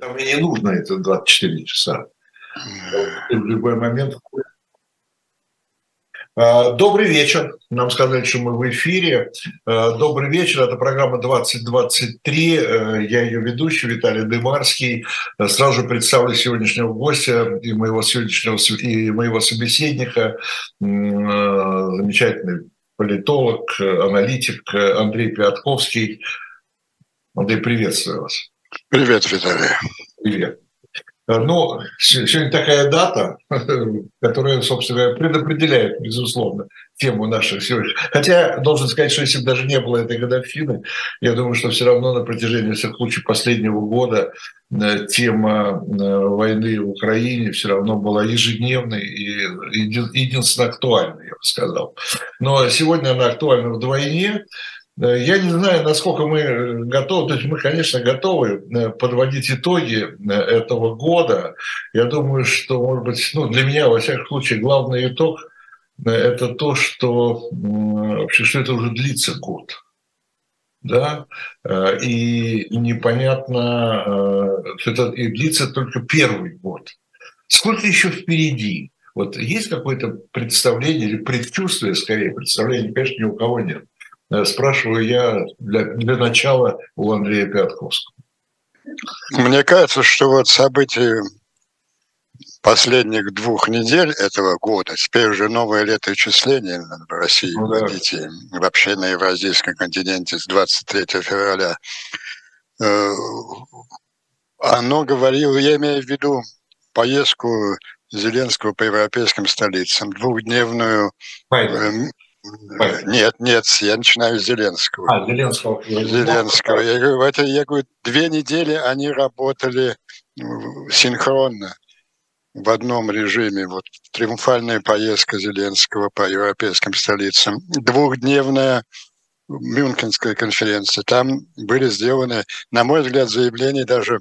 Там мне не нужно это 24 часа. В любой момент а, Добрый вечер. Нам сказали, что мы в эфире. А, добрый вечер. Это программа 2023. А, я ее ведущий Виталий Дымарский. Сразу же представлю сегодняшнего гостя и моего сегодняшнего и моего собеседника. Замечательный политолог, аналитик Андрей Пятковский. Андрей, приветствую вас. Привет, Виталий. Привет. Ну, сегодня такая дата, которая, собственно, предопределяет, безусловно, тему наших сегодня. Хотя, должен сказать, что если бы даже не было этой годовщины, я думаю, что все равно на протяжении всех случаев последнего года э, тема э, войны в Украине все равно была ежедневной и единственно актуальной, я бы сказал. Но сегодня она актуальна вдвойне, я не знаю, насколько мы э, готовы, то есть мы, конечно, готовы э, подводить итоги этого года. Я думаю, что, может быть, ну, для меня, во всяком случае, главный итог – это то, что вообще, что это уже длится год. Да, и непонятно, что это и длится только первый год. Сколько еще впереди? Вот есть какое-то представление или предчувствие, скорее, представления, конечно, ни у кого нет. Э, спрашиваю я для, для начала у Андрея Пятковского. Мне кажется, что вот события последних двух недель этого года, теперь уже новое летоисчисление в России ну, да. вообще на Евразийском континенте с 23 февраля, э, оно говорило, я имею в виду поездку Зеленского по европейским столицам, двухдневную. Нет, нет, я начинаю с Зеленского. А, Зеленского. Зеленского. Я говорю, это, я говорю, две недели они работали синхронно в одном режиме. Вот триумфальная поездка Зеленского по европейским столицам. Двухдневная Мюнхенская конференция. Там были сделаны, на мой взгляд, заявления даже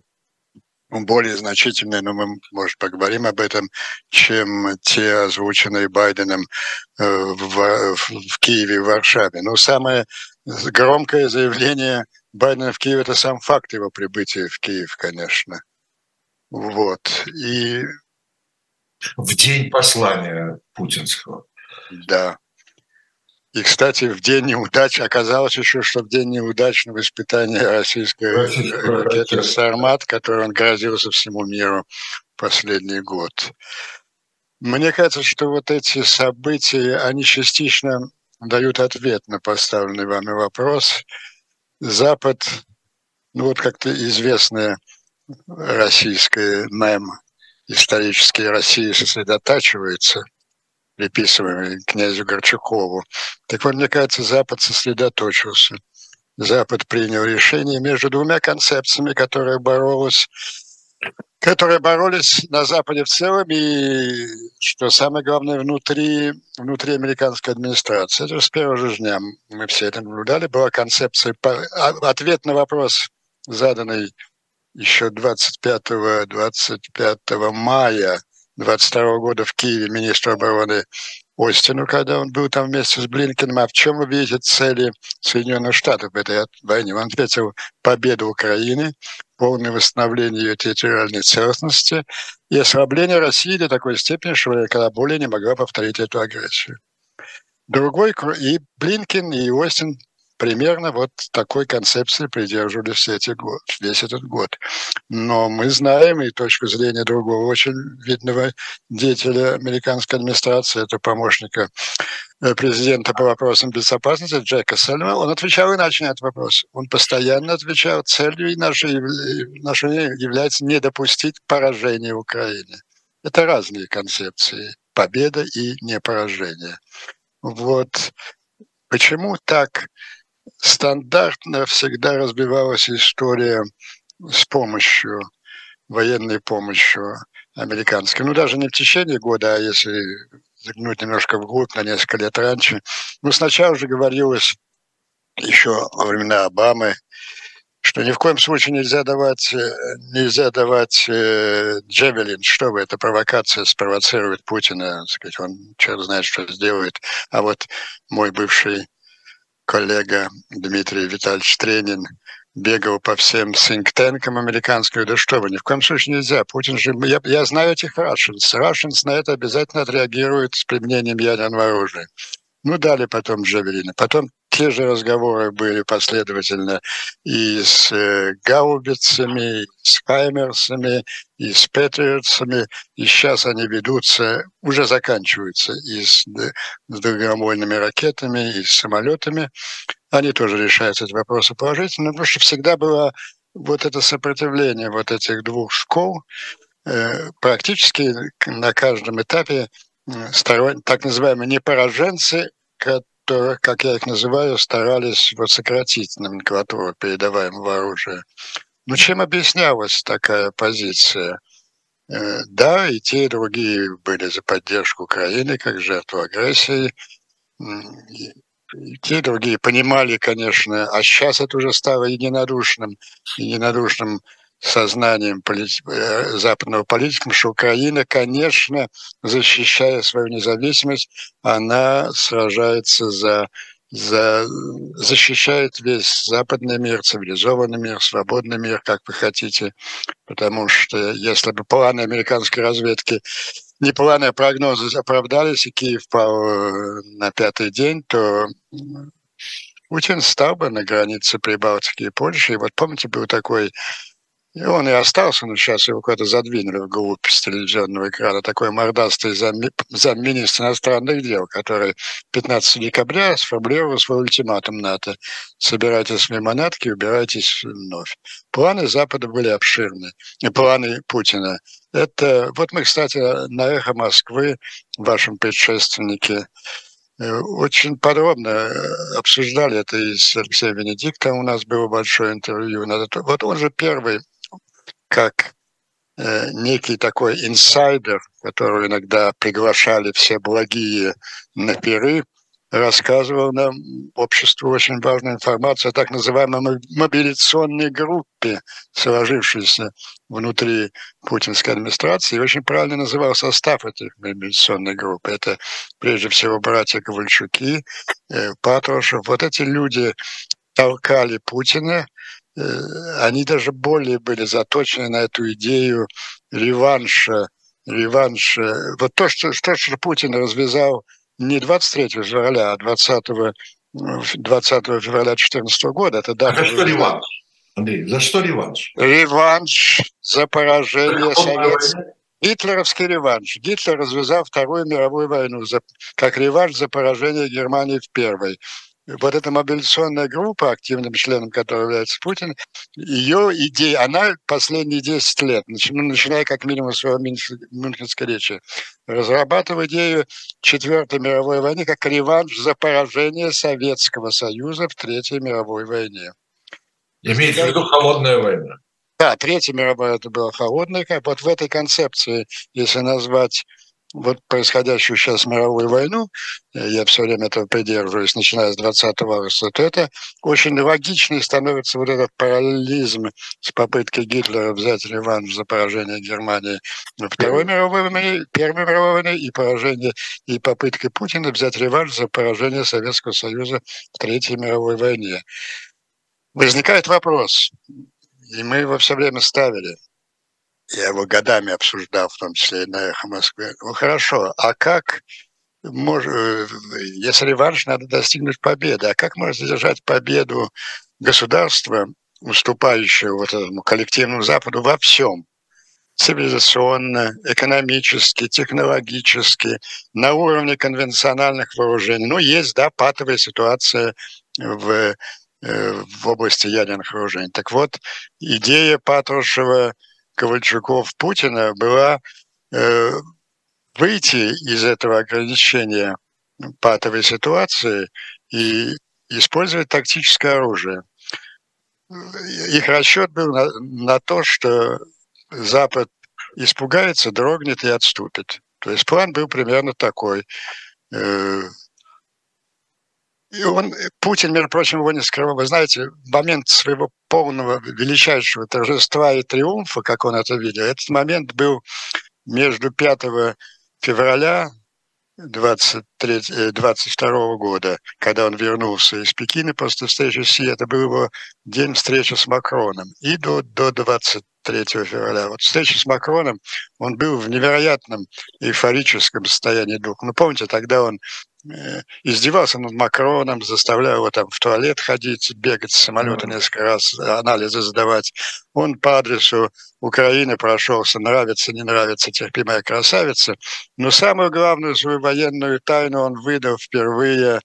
более значительные, но мы, может, поговорим об этом, чем те, озвученные Байденом э, в, в Киеве и Варшаве. Но самое громкое заявление Байдена в Киеве – это сам факт его прибытия в Киев, конечно. Вот. И... В день послания путинского. Да. И, кстати, в день неудач оказалось еще, что в день неудачного испытания российской ракеты «Сармат», которой он грозился всему миру последний год. Мне кажется, что вот эти события, они частично дают ответ на поставленный вами вопрос. Запад, ну вот как-то известная российская мем, исторический Россия сосредотачивается – приписываемый князю Горчакову. Так вот, мне кажется, Запад сосредоточился. Запад принял решение между двумя концепциями, которые боролись которые боролись на Западе в целом и, что самое главное, внутри, внутри американской администрации. Это с первого же дня мы все это наблюдали. Была концепция, а, ответ на вопрос, заданный еще 25, 25 мая 22 года в Киеве министру обороны Остину, когда он был там вместе с Блинкиным, а в чем вы видите цели Соединенных Штатов в этой войне? Он ответил победу Украины, полное восстановление ее территориальной целостности и ослабление России до такой степени, что когда более не могла повторить эту агрессию. Другой, и Блинкин, и Остин примерно вот такой концепции придерживались все эти год, весь этот год. Но мы знаем и точку зрения другого очень видного деятеля американской администрации, это помощника э, президента по вопросам безопасности Джека Сальма, он отвечал иначе на этот вопрос. Он постоянно отвечал, целью нашей, нашей является не допустить поражения в Украине. Это разные концепции. Победа и не поражение. Вот почему так стандартно всегда разбивалась история с помощью, военной помощью американской. Ну, даже не в течение года, а если загнуть немножко вглубь, на несколько лет раньше. Ну, сначала же говорилось еще во времена Обамы, что ни в коем случае нельзя давать, нельзя давать э, Джевелин, что вы, это провокация спровоцирует Путина, сказать, он черт знает, что сделает. А вот мой бывший коллега Дмитрий Витальевич Тренин бегал по всем синктенкам американским, да что вы, ни в коем случае нельзя. Путин же, я, я знаю этих Russians. Russians на это обязательно отреагируют с применением ядерного оружия. Ну, дали потом Джавелины. Потом те же разговоры были последовательно и с э, гаубицами, и с хаймерсами, и с патриотсами, и сейчас они ведутся, уже заканчиваются и с, дальнобойными ракетами, и с самолетами. Они тоже решаются эти вопросы положительно, потому что всегда было вот это сопротивление вот этих двух школ, э, практически на каждом этапе сторон, так называемые непораженцы, которые, как я их называю, старались вот сократить номенклатуру передаваемого оружия. Ну, чем объяснялась такая позиция? Э, да, и те, и другие были за поддержку Украины как жертву агрессии. И те, и другие понимали, конечно, а сейчас это уже стало единодушным, единодушным сознанием э, западного политика, что Украина, конечно, защищая свою независимость, она сражается за за, защищает весь западный мир, цивилизованный мир, свободный мир, как вы хотите. Потому что если бы планы американской разведки, не планы, а прогнозы оправдались, и Киев пал э, на пятый день, то Путин стал бы на границе Прибалтики и Польши. И вот помните, был такой и он и остался, но сейчас его куда-то задвинули в голубь с телевизионного экрана. Такой мордастый зам, замминистр иностранных дел, который 15 декабря сформулировал свой ультиматум НАТО. Собирайтесь в манатки, убирайтесь вновь. Планы Запада были обширны. И планы Путина. Это, вот мы, кстати, на «Эхо Москвы», вашем предшественнике, э, очень подробно э, обсуждали это и с Алексеем Венедиктом. У нас было большое интервью. Вот он же первый как э, некий такой инсайдер, которого иногда приглашали все благие на пиры, рассказывал нам обществу очень важную информацию о так называемой мобилизационной группе, сложившейся внутри путинской администрации, и очень правильно называл состав этой мобилизационной группы. Это прежде всего братья Ковальчуки, э, Патрушев. Вот эти люди толкали Путина они даже более были заточены на эту идею реванша, реванша. Вот то, что, то, что Путин развязал не 23 февраля, а 20, 20 февраля 2014 года, это дата... А за что реванш? Андрей, за что реванш? Реванш за поражение советского... Гитлеровский реванш. Гитлер развязал Вторую мировую войну за, как реванш за поражение Германии в Первой вот эта мобилизационная группа, активным членом которой является Путин, ее идея, она последние 10 лет, ну, начиная как минимум с своего Мюнхенской речи, разрабатывает идею Четвертой мировой войны как реванш за поражение Советского Союза в Третьей мировой войне. Имеется в виду холодная война. Да, Третья мировая это была холодная. Вот в этой концепции, если назвать вот происходящую сейчас мировую войну, э, я все время этого придерживаюсь, начиная с 20 августа, то это очень логичный становится вот этот параллелизм с попыткой Гитлера взять реванш за поражение Германии во Второй мировой войне, Первой мировой войне и поражение, и попыткой Путина взять реванш за поражение Советского Союза в Третьей мировой войне. Возникает вопрос, и мы его все время ставили – я его годами обсуждал, в том числе и на «Эхо Москвы». Ну хорошо, а как, мож, э, если реванш, надо достигнуть победы, а как можно задержать победу государства, уступающего вот этому коллективному Западу во всем? цивилизационно, экономически, технологически, на уровне конвенциональных вооружений. Ну, есть, да, патовая ситуация в, э, в области ядерных вооружений. Так вот, идея Патрушева – Ковальчуков Путина была э, выйти из этого ограничения патовой ситуации и использовать тактическое оружие. Их расчет был на, на то, что Запад испугается, дрогнет и отступит. То есть план был примерно такой. Э, и он, Путин, между прочим, его не скрывал. Вы знаете, момент своего полного величайшего торжества и триумфа, как он это видел, этот момент был между 5 февраля 23, 22 э, года, когда он вернулся из Пекина после встречи с Си, это был его день встречи с Макроном, и до, до 23 февраля. Вот встреча с Макроном, он был в невероятном эйфорическом состоянии духа. Ну, помните, тогда он Э, издевался над Макроном, заставляя его там в туалет ходить, бегать с самолета несколько раз, анализы задавать. Он по адресу Украины прошелся, нравится, не нравится, терпимая красавица. Но самую главную свою военную тайну он выдал впервые,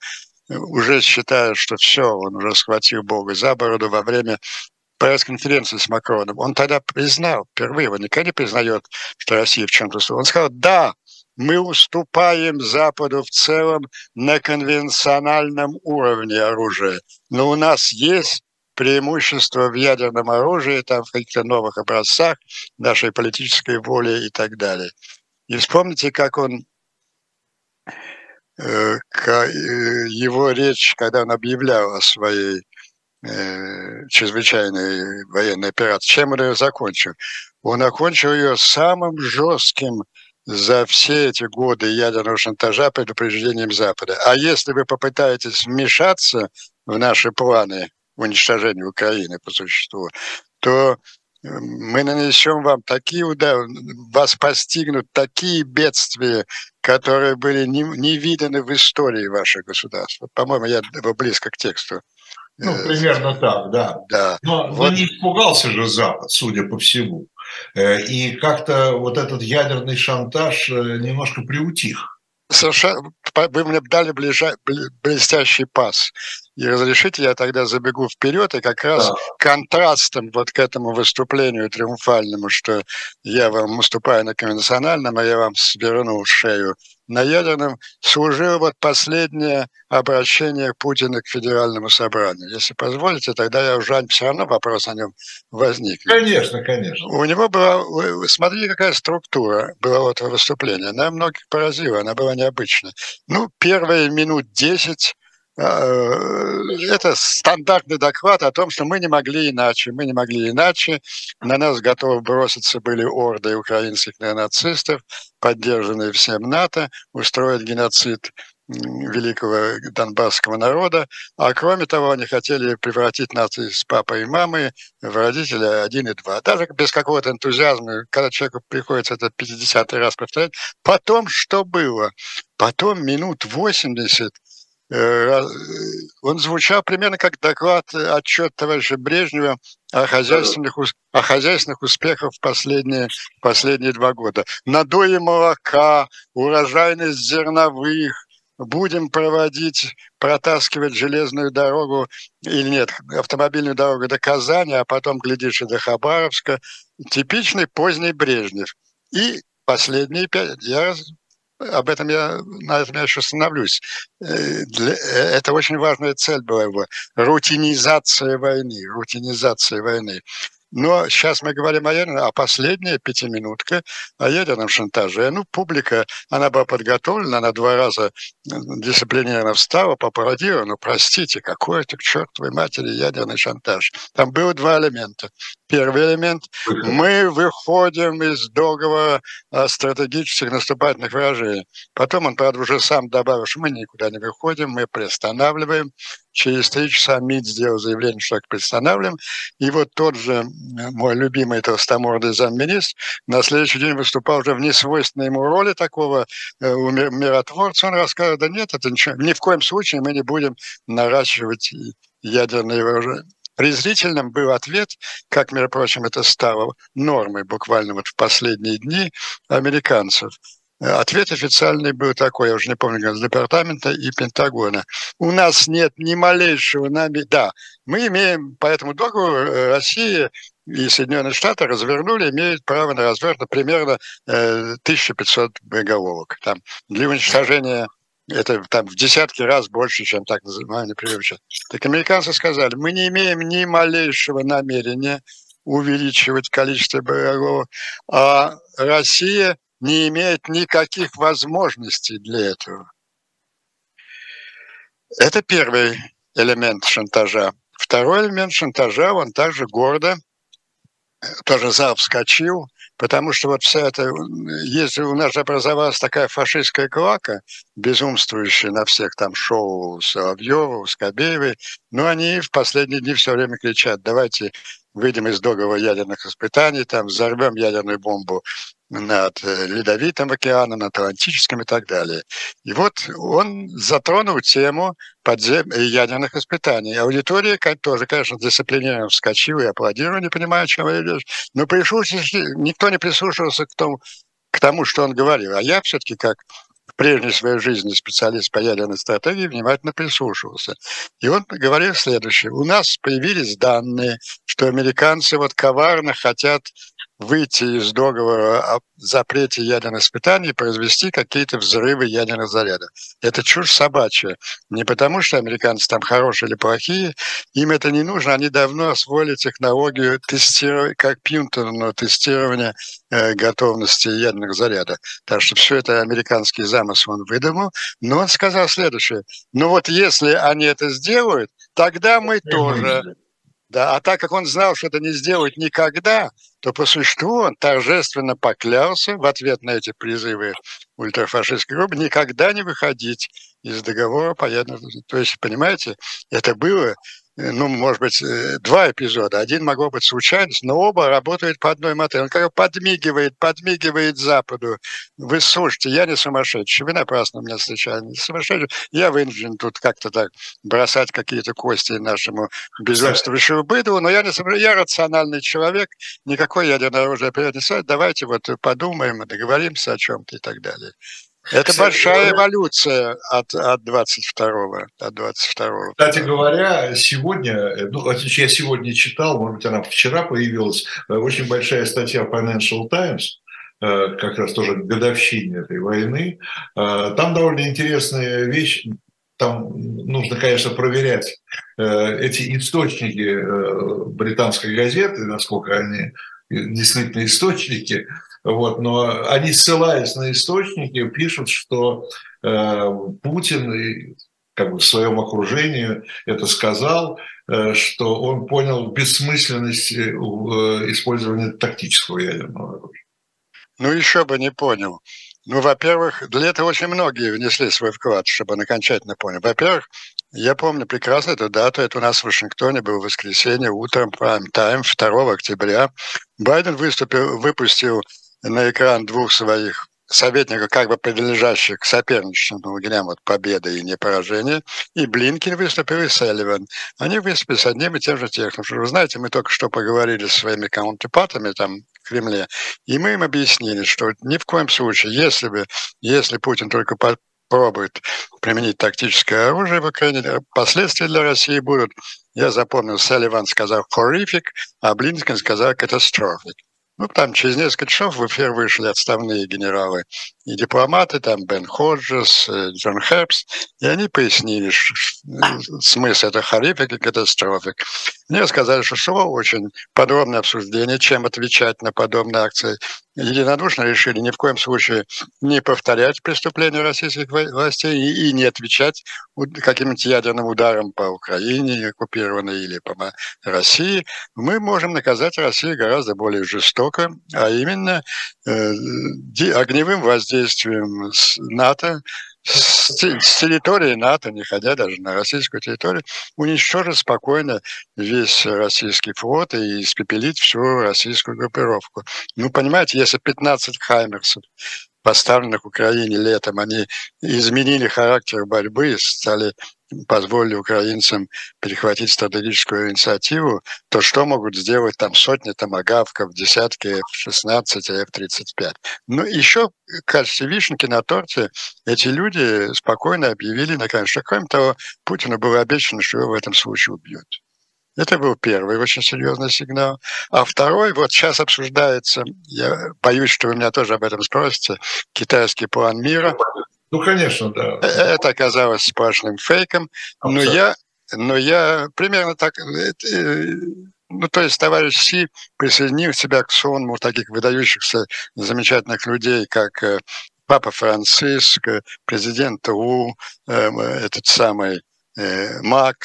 э, уже считая, что все, он уже схватил Бога за бороду во время пресс-конференции с Макроном. Он тогда признал, впервые, он никогда не признает, что Россия в чем-то... Он сказал, да, мы уступаем Западу в целом на конвенциональном уровне оружия. Но у нас есть преимущество в ядерном оружии, там в каких-то новых образцах нашей политической воли и так далее. И вспомните, как он э, э, его речь, когда он объявлял о своей э, чрезвычайной военной операции, чем он ее закончил? Он окончил ее самым жестким за все эти годы ядерного шантажа предупреждением Запада. А если вы попытаетесь вмешаться в наши планы уничтожения Украины по существу, то э, мы нанесем вам такие удары, вас постигнут такие бедствия, которые были не, не виданы в истории вашего государства. По-моему, я близко к тексту. Ну, э, примерно так, да. да. Но, вот. но не испугался же Запад, судя по всему. Э, и как-то вот этот ядерный шантаж э, немножко приутих. Совершенно, вы мне дали ближа, блестящий пас. И разрешите, я тогда забегу вперед, и как раз да. контрастом вот к этому выступлению триумфальному, что я вам уступаю на конвенциональном, а я вам сверну шею на ядерном, служило вот последнее обращение Путина к Федеральному собранию. Если позволите, тогда я уже все равно вопрос о нем возник. Конечно, конечно. У него была, смотрите, какая структура была вот выступления. Она многих поразила, она была необычная. Ну, первые минут десять Э, это стандартный доклад о том, что мы не могли иначе, мы не могли иначе. На нас готовы броситься были орды украинских неонацистов, поддержанные всем НАТО, устроить геноцид великого донбасского народа, а кроме того, они хотели превратить нации с папой и мамой в родителя один и два. Даже без какого-то энтузиазма, когда человеку приходится это 50 раз повторять. Потом что было? Потом минут 80 Э, он звучал примерно как доклад, э, отчет товарища Брежнева о хозяйственных, о хозяйственных успехах в последние, последние два года. Надои молока, урожайность зерновых, будем проводить, протаскивать железную дорогу, или нет, автомобильную дорогу до Казани, а потом, глядишь, и до Хабаровска. Типичный поздний Брежнев. И последние пять, я об этом я, на этом я еще остановлюсь. Э, э, это очень важная цель была его. Рутинизация войны. Рутинизация войны. Но сейчас мы говорим о ядерном, а последняя пятиминутка о ядерном шантаже. Ну, публика, она была подготовлена, она два раза дисциплинированно встала, попародировала. Ну, простите, какой это к чертовой матери ядерный шантаж? Там было два элемента. Первый элемент – мы выходим из договора о стратегических наступательных выражений. Потом он, правда, уже сам добавил, что мы никуда не выходим, мы приостанавливаем Через три часа МИД сделал заявление, что так приостанавливаем. И вот тот же мой любимый толстомордый замминистр на следующий день выступал уже в несвойственной ему роли такого э, миротворца. Он рассказывал, да нет, это ничего, ни в коем случае мы не будем наращивать ядерные вооружения. Презрительным был ответ, как, между прочим, это стало нормой буквально вот в последние дни американцев – Ответ официальный был такой, я уже не помню, из департамента и Пентагона. У нас нет ни малейшего нами... Да, мы имеем по этому договору э, Россия и Соединенные Штаты развернули, имеют право на разверт примерно 1500 э, боеголовок. Там, для уничтожения это там в десятки раз больше, чем так называемый привычно. Так американцы сказали, мы не имеем ни малейшего намерения увеличивать количество боеголовок, а Россия не имеет никаких возможностей для этого. Это первый элемент шантажа. Второй элемент шантажа, он также гордо тоже зал вскочил, потому что вот вся эта, если у нас образовалась такая фашистская клака, безумствующая на всех там шоу Соловьева, Скобеевой, но они в последние дни все время кричат, давайте выйдем из договора ядерных испытаний, там взорвем ядерную бомбу над э, Ледовитым океаном, Атлантическим и так далее. И вот он затронул тему подзем... ядерных испытаний. Аудитория тоже, конечно, дисциплинированно вскочила и аплодировала, не понимая, о чем речь. Но никто не прислушивался к тому, к тому, что он говорил. А я все-таки как в прежней своей жизни специалист по ядерной стратегии внимательно прислушивался. И он говорил следующее. У нас появились данные, что американцы вот коварно хотят выйти из договора о запрете ядерных испытаний и произвести какие-то взрывы ядерных зарядов. Это чушь собачья. Не потому, что американцы там хорошие или плохие, им это не нужно. Они давно освоили технологию тестирования, Пьюнтон, тестирования э, готовности ядерных зарядов. Так что все это американский замысел он выдумал. Но он сказал следующее. Ну вот если они это сделают, тогда мы тоже да, а так как он знал, что это не сделать никогда, то по существу он торжественно поклялся в ответ на эти призывы ультрафашистской группы никогда не выходить из договора по ядерному. То есть, понимаете, это было ну, может быть, э, два эпизода. Один могло быть случайность, но оба работают по одной модели. Он как подмигивает, подмигивает Западу. Вы слушайте, я не сумасшедший, вы напрасно меня встречали. Не сумасшедший. Я вынужден тут как-то так бросать какие-то кости нашему безумствующему быду, но я не сумасшедший, я рациональный человек, никакой ядерное оружие не стоит. Давайте вот подумаем, договоримся о чем-то и так далее. Это Кстати, большая эволюция от, от 22-го. От 22 Кстати говоря, сегодня, ну, я сегодня читал, может быть, она вчера появилась, э, очень большая статья Financial Times, э, как раз тоже годовщине этой войны. Э, там довольно интересная вещь, там нужно, конечно, проверять эти источники британской газеты, насколько они действительно источники, вот, но они, ссылаясь на источники, пишут, что э, Путин как бы в своем окружении это сказал, э, что он понял бессмысленность э, э, использования тактического ядерного оружия. Ну, еще бы не понял. Ну, во-первых, для этого очень многие внесли свой вклад, чтобы он окончательно понял. Во-первых, я помню прекрасно эту дату. Это у нас в Вашингтоне было воскресенье, утром, прайм-тайм, 2 октября. Байден выступил, выпустил на экран двух своих советников, как бы принадлежащих к соперничеству лагерям вот победы и не поражения, и Блинкин выступил, и Селливан. Они выступили с одним и тем же текстом. Вы знаете, мы только что поговорили с своими каунтерпартами там в Кремле, и мы им объяснили, что ни в коем случае, если бы, если Путин только попробует применить тактическое оружие в Украине, последствия для России будут, я запомнил, Селливан сказал horrific, а Блинкин сказал catastrophic. Ну, там через несколько часов в эфир вышли отставные генералы. И дипломаты, там Бен Ходжес, э, Джон Хербс, и они пояснили смысл этой хоррифик и катастрофик. Мне сказали, что шло очень подробное обсуждение, чем отвечать на подобные акции. Единодушно решили ни в коем случае не повторять преступления российских властей и, и не отвечать каким-нибудь ядерным ударом по Украине, оккупированной или по России. Мы можем наказать Россию гораздо более жестоко, а именно э, огневым воздействием с НАТО с, территории НАТО, не ходя даже на российскую территорию, уничтожить спокойно весь российский флот и испепелить всю российскую группировку. Ну, понимаете, если 15 хаймерсов поставленных Украине летом, они изменили характер борьбы, стали позволили украинцам перехватить стратегическую инициативу, то что могут сделать там сотни томогавков, десятки F-16 и F-35? Ну, еще в вишенки на торте эти люди спокойно объявили, наконец, что, кроме того, Путину было обещано, что его в этом случае убьют. Это был первый очень серьезный сигнал. А второй, вот сейчас обсуждается, я боюсь, что вы меня тоже об этом спросите, китайский план мира. Ну, конечно, да. Э, это оказалось сплошным фейком. Но я, но я примерно так... Э, э, ну, то есть товарищ Си присоединил себя к сонму таких выдающихся замечательных людей, как Папа Франциск, президент У, этот самый Мак,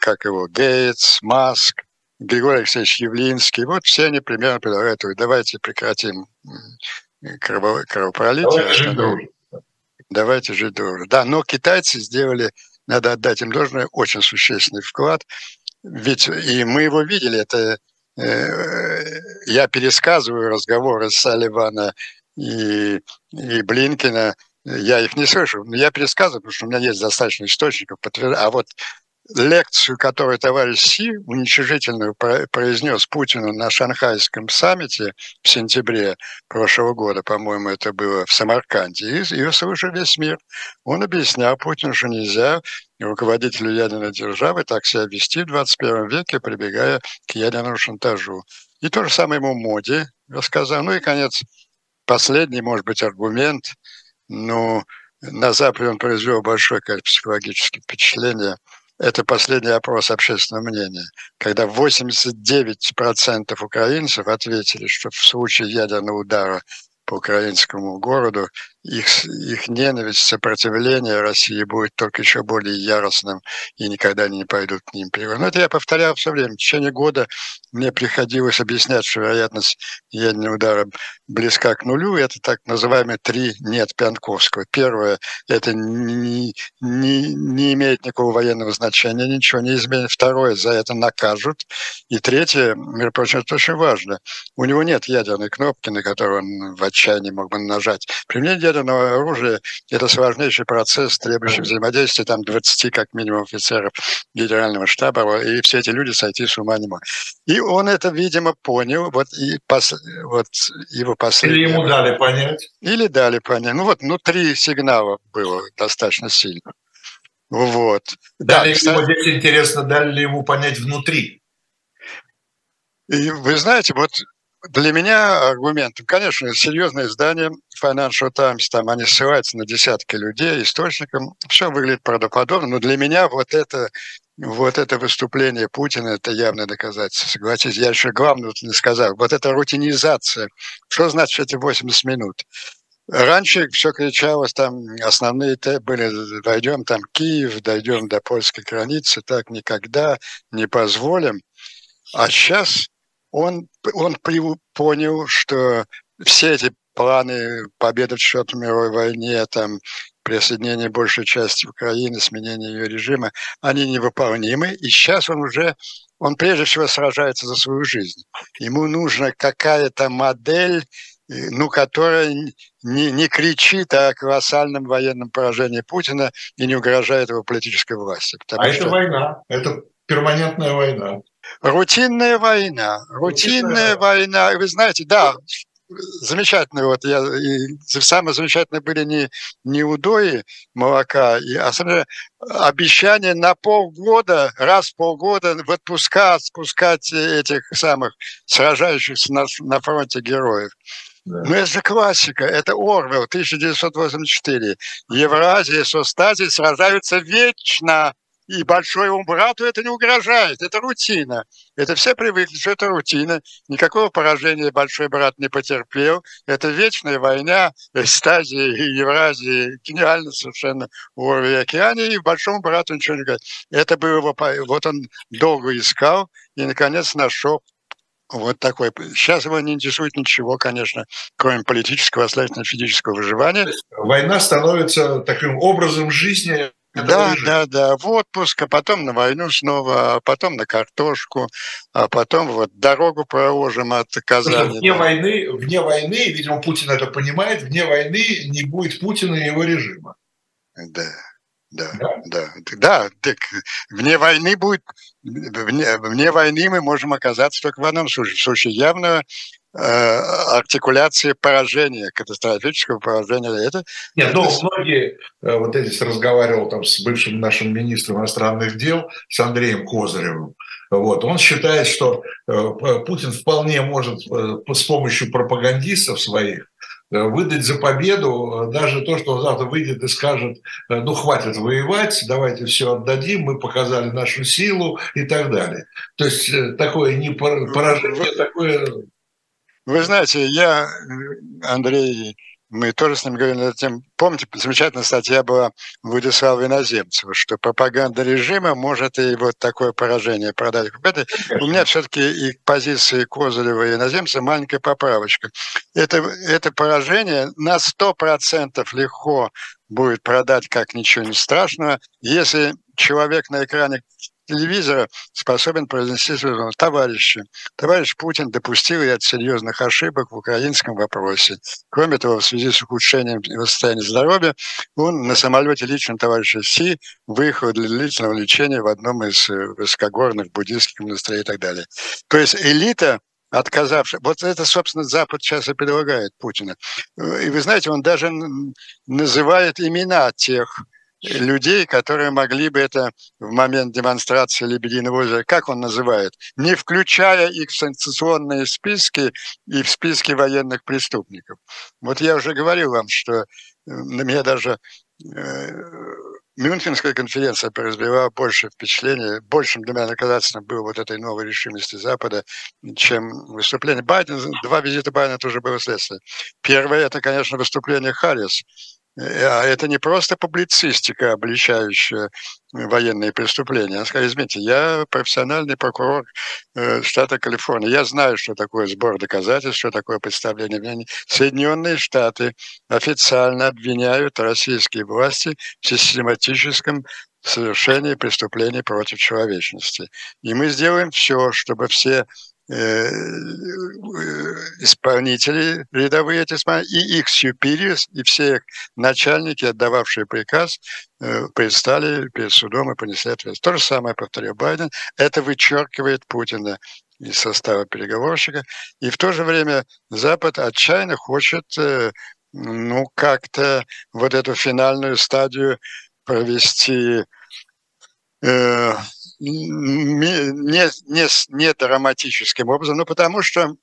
как его, Гейтс, Маск, Григорий Алексеевич Явлинский. Вот все они примерно предлагают, давайте прекратим крово, кровопролитие. Давайте жить дружно. Давайте жить дружно. Да, но китайцы сделали, надо отдать им должное, очень существенный вклад. Ведь и мы его видели, это э, я пересказываю разговоры Салливана и, и Блинкина, я их не слышу, но я пересказываю, потому что у меня есть достаточно источников, а вот лекцию, которую товарищ Си уничижительную произнес Путину на шанхайском саммите в сентябре прошлого года, по-моему, это было в Самарканде, и ее слышал весь мир. Он объяснял Путину, что нельзя руководителю ядерной державы так себя вести в 21 веке, прибегая к ядерному шантажу. И то же самое ему Моди рассказал. Ну и, конец, последний, может быть, аргумент, но на Западе он произвел большое количество психологических впечатлений – это последний опрос общественного мнения, когда 89% украинцев ответили, что в случае ядерного удара по украинскому городу, их, их ненависть, сопротивление России будет только еще более яростным и никогда не пойдут к ним переговоры. Но это я повторял все время. В течение года мне приходилось объяснять, что вероятность ядерного удара близка к нулю. Это так называемые три «нет» Пьянковского. Первое – это не, не, не имеет никакого военного значения, ничего не изменит. Второе – за это накажут. И третье, между прочим, это очень важно. У него нет ядерной кнопки, на которую он в отчаянии мог бы нажать. Применение ядерного оружия – это сложнейший процесс, требующий взаимодействия там 20 как минимум офицеров генерального штаба, и все эти люди сойти с ума не могут. И он это, видимо, понял, вот, и пос, вот его последний... Или ему дали понять. Или дали понять. Ну вот, ну три сигнала было достаточно сильно. Вот. Дали да, кстати, ему, здесь интересно, дали ли ему понять внутри? И вы знаете, вот для меня аргументом, конечно, серьезное издание Financial Times, там они ссылаются на десятки людей, источникам, все выглядит правдоподобно, но для меня вот это, вот это выступление Путина, это явное доказательство, согласитесь. Я еще главное не сказал, вот эта рутинизация, что значит эти 80 минут? Раньше все кричалось, там основные были, дойдем там Киев, дойдем до польской границы, так никогда не позволим. А сейчас он, он понял, что все эти планы победы в счет мировой войне, там, присоединение большей части Украины, сменение ее режима, они невыполнимы. И сейчас он уже, он прежде всего сражается за свою жизнь. Ему нужна какая-то модель, ну, которая не, не кричит о колоссальном военном поражении Путина и не угрожает его политической власти. А что... это война, это перманентная война. Рутинная война, рутинная война. Вы знаете, да, замечательно. Вот я, и самые замечательные были не, не удои молока, и, а самое, обещание на полгода, раз в полгода в отпуска спускать этих самых сражающихся на, на фронте героев. Да. Ну, это же классика, это Орвел, 1984. Евразия с Остазией сражаются вечно и большому брату это не угрожает, это рутина. Это все привыкли, что это рутина. Никакого поражения большой брат не потерпел. Это вечная война стадии Евразии, гениально совершенно уровне и океане, и большому брату ничего не говорит. Это было его, вот он долго искал и, наконец, нашел вот такой. Сейчас его не интересует ничего, конечно, кроме политического, следственно, физического выживания. Война становится таким образом жизни да, да, да, в отпуск, а потом на войну снова, а потом на картошку, а потом вот дорогу проложим от Казани. Вне войны, вне войны, видимо, Путин это понимает, вне войны не будет Путина и его режима. Да. Да, да, да, да, так вне войны будет, вне, вне войны мы можем оказаться только в одном случае, в случае явного артикуляции поражения, катастрофического поражения. Это, Нет, ну, многие, э, вот я здесь разговаривал там с бывшим нашим министром иностранных дел, с Андреем Козыревым, вот, он считает, что э, Путин вполне может с помощью пропагандистов своих выдать за победу даже то, что он завтра выйдет и скажет, ну хватит воевать, давайте все отдадим, мы показали нашу силу и так далее. То есть такое не поражение, такое вы знаете, я, Андрей, мы тоже с ним говорили над тем. Помните, замечательная статья была Владислава Иноземцева, что пропаганда режима может и вот такое поражение продать. Это, у меня все-таки и к позиции Козырева и Иноземца маленькая поправочка. Это, это поражение на 100% легко будет продать как ничего не страшного, если человек на экране телевизора способен произнести слово «товарищи». Товарищ Путин допустил ряд серьезных ошибок в украинском вопросе. Кроме того, в связи с ухудшением его состояния здоровья, он на самолете лично товарища Си выехал для длительного лечения в одном из э, высокогорных буддийских монастырей и так далее. То есть элита отказавшая. Вот это, собственно, Запад сейчас и предлагает Путина. И вы знаете, он даже называет имена тех людей, которые могли бы это в момент демонстрации Лебединого озера, как он называет, не включая их в санкционные списки и в списки военных преступников. Вот я уже говорил вам, что э, на меня даже э, Мюнхенская конференция произвела больше впечатления, большим для меня доказательством было вот этой новой решимости Запада, чем выступление Байдена. Два визита Байдена тоже было следствие. Первое – это, конечно, выступление Харрис, это не просто публицистика, обличающая военные преступления. Она сказала, извините, я профессиональный прокурор э, штата Калифорния. Я знаю, что такое сбор доказательств, что такое представление мнений. Соединенные Штаты официально обвиняют российские власти в систематическом совершении преступлений против человечности. И мы сделаем все, чтобы все Э, исполнители рядовые эти и их superiors, и все начальники, отдававшие приказ, э, предстали перед судом и понесли ответственность. То же самое повторил Байден. Это вычеркивает Путина из состава переговорщика. И в то же время Запад отчаянно хочет э, ну, как-то вот эту финальную стадию провести не, не, не драматическим образом, ну потому что